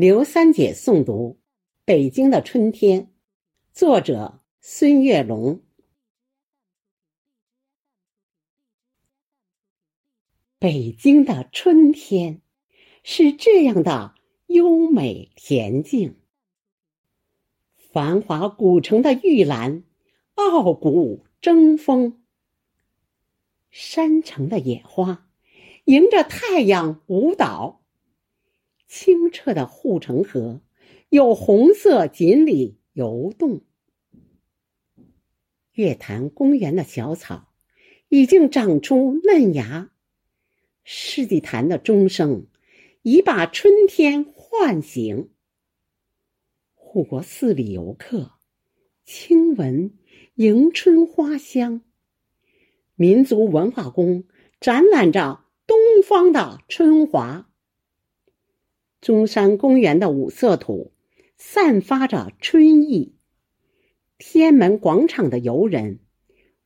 刘三姐诵读《北京的春天》，作者孙月龙。北京的春天是这样的优美恬静，繁华古城的玉兰傲骨争锋，山城的野花迎着太阳舞蹈。清澈的护城河，有红色锦鲤游动。月坛公园的小草已经长出嫩芽，世纪坛的钟声已把春天唤醒。护国寺里游客轻闻迎春花香，民族文化宫展览着东方的春华。中山公园的五色土散发着春意，天安门广场的游人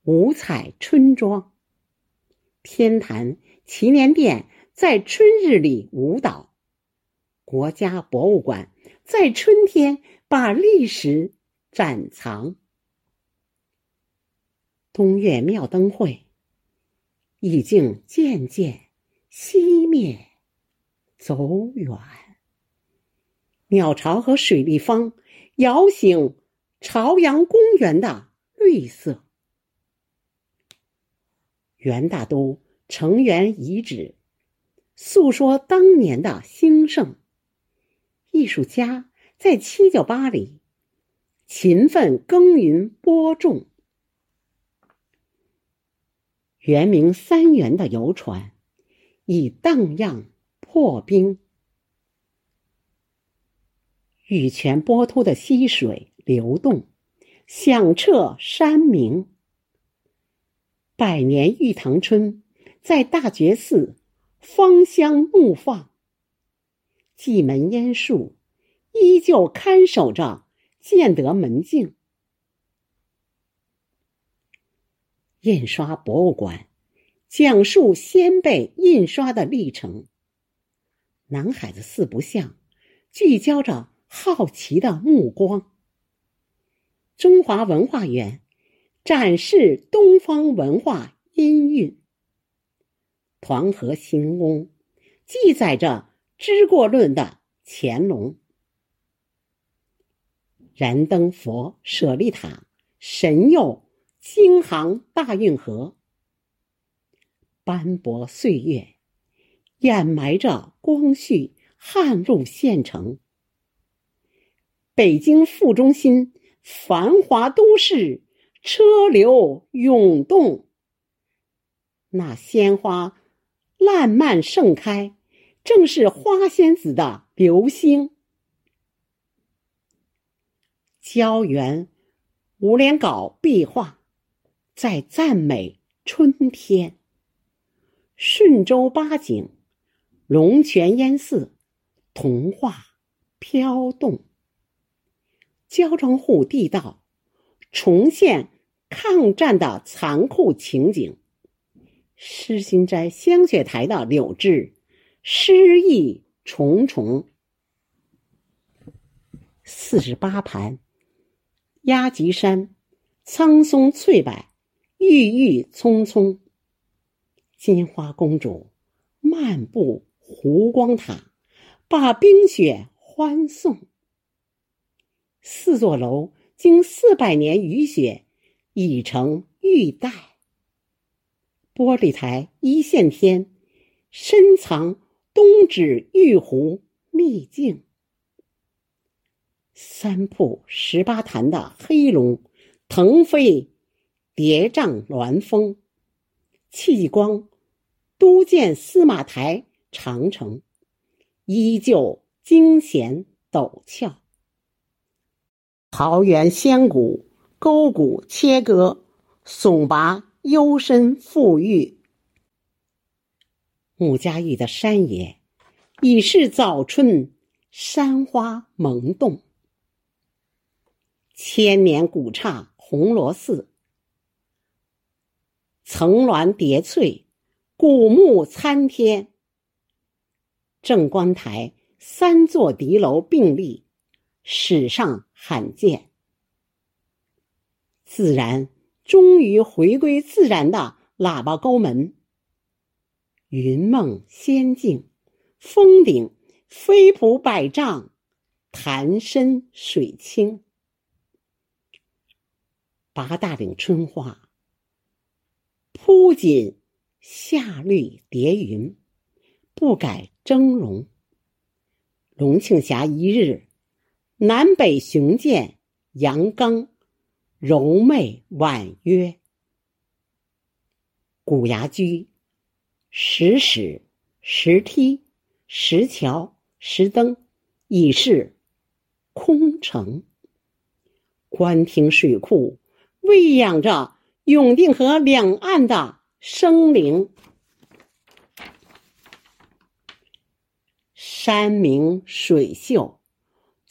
五彩春装，天坛祈年殿在春日里舞蹈，国家博物馆在春天把历史展藏。东岳庙灯会已经渐渐熄灭，走远。鸟巢和水立方摇醒朝阳公园的绿色。元大都城垣遗址诉说当年的兴盛。艺术家在七九八里勤奋耕耘播种。圆明三元的游船已荡漾破冰。玉泉波涛的溪水流动，响彻山明。百年玉堂春在大觉寺芳香怒放，蓟门烟树依旧看守着建德门径。印刷博物馆讲述先辈印刷的历程。南海的四不像聚焦着。好奇的目光。中华文化园展示东方文化音韵。团河行宫记载着知过论的乾隆。燃灯佛舍利塔神佑京杭大运河。斑驳岁月掩埋着光绪汉路县城。北京副中心，繁华都市，车流涌动。那鲜花烂漫盛开，正是花仙子的流星。胶原五连稿壁画在赞美春天。顺州八景，龙泉烟寺，童话飘动。焦庄户地道重现抗战的残酷情景，诗心斋香雪台的柳枝诗意重重。四十八盘压脊山苍松翠柏郁郁葱葱，金花公主漫步湖光塔，把冰雪欢送。四座楼经四百年雨雪，已成玉带。玻璃台一线天，深藏东指玉壶秘境。三瀑十八潭的黑龙腾飞，叠嶂峦峰。气光都建司马台长城，依旧惊险陡峭。桃源仙谷，沟谷切割，耸拔幽深富郁。穆家峪的山野已是早春，山花萌动。千年古刹红螺寺，层峦叠翠，古木参天。正观台三座敌楼并立，史上罕见。自然终于回归自然的喇叭沟门，云梦仙境，峰顶飞瀑百丈，潭深水清。八大岭春花铺锦夏绿叠云，不改峥嵘。龙庆峡一日，南北雄健，阳刚柔媚婉约。古崖居，石室、石梯、石桥、石灯，已是空城。官厅水库，喂养着永定河两岸的生灵。山明水秀，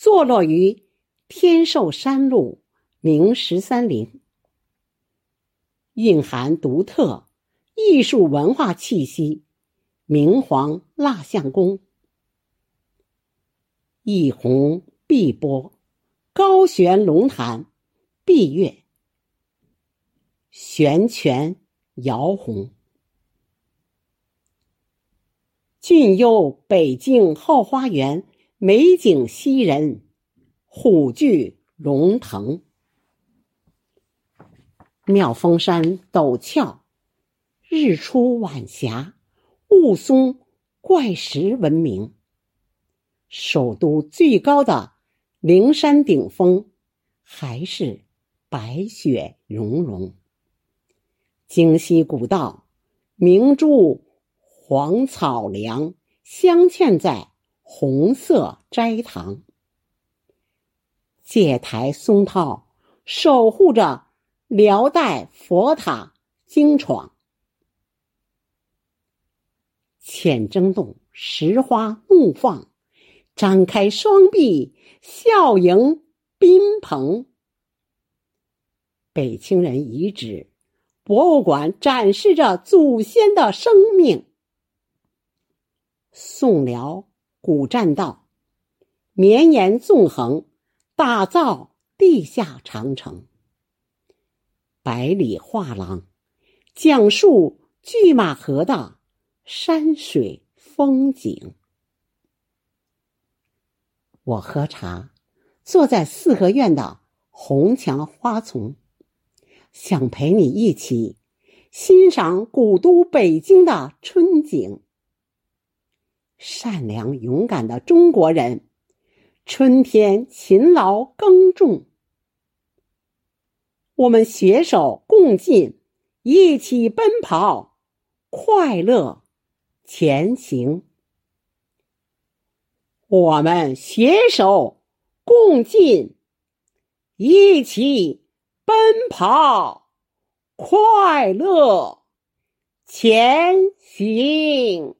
坐落于天寿山路明十三陵，蕴含独特艺术文化气息。明皇蜡像宫，一泓碧波，高悬龙潭，碧月，悬泉摇红。俊幽北境后花园，美景吸人，虎踞龙腾。妙峰山陡峭，日出晚霞，雾凇怪石闻名。首都最高的灵山顶峰，还是白雪融融。京西古道，明珠。黄草梁镶嵌在红色斋堂，戒台松涛守护着辽代佛塔经床，浅蒸洞石花怒放，张开双臂笑迎宾朋。北清人遗址博物馆展示着祖先的生命。宋辽古栈道绵延纵横，打造地下长城。百里画廊讲述拒马河的山水风景。我喝茶，坐在四合院的红墙花丛，想陪你一起欣赏古都北京的春景。善良勇敢的中国人，春天勤劳耕种，我们携手共进，一起奔跑，快乐前行。我们携手共进，一起奔跑，快乐前行。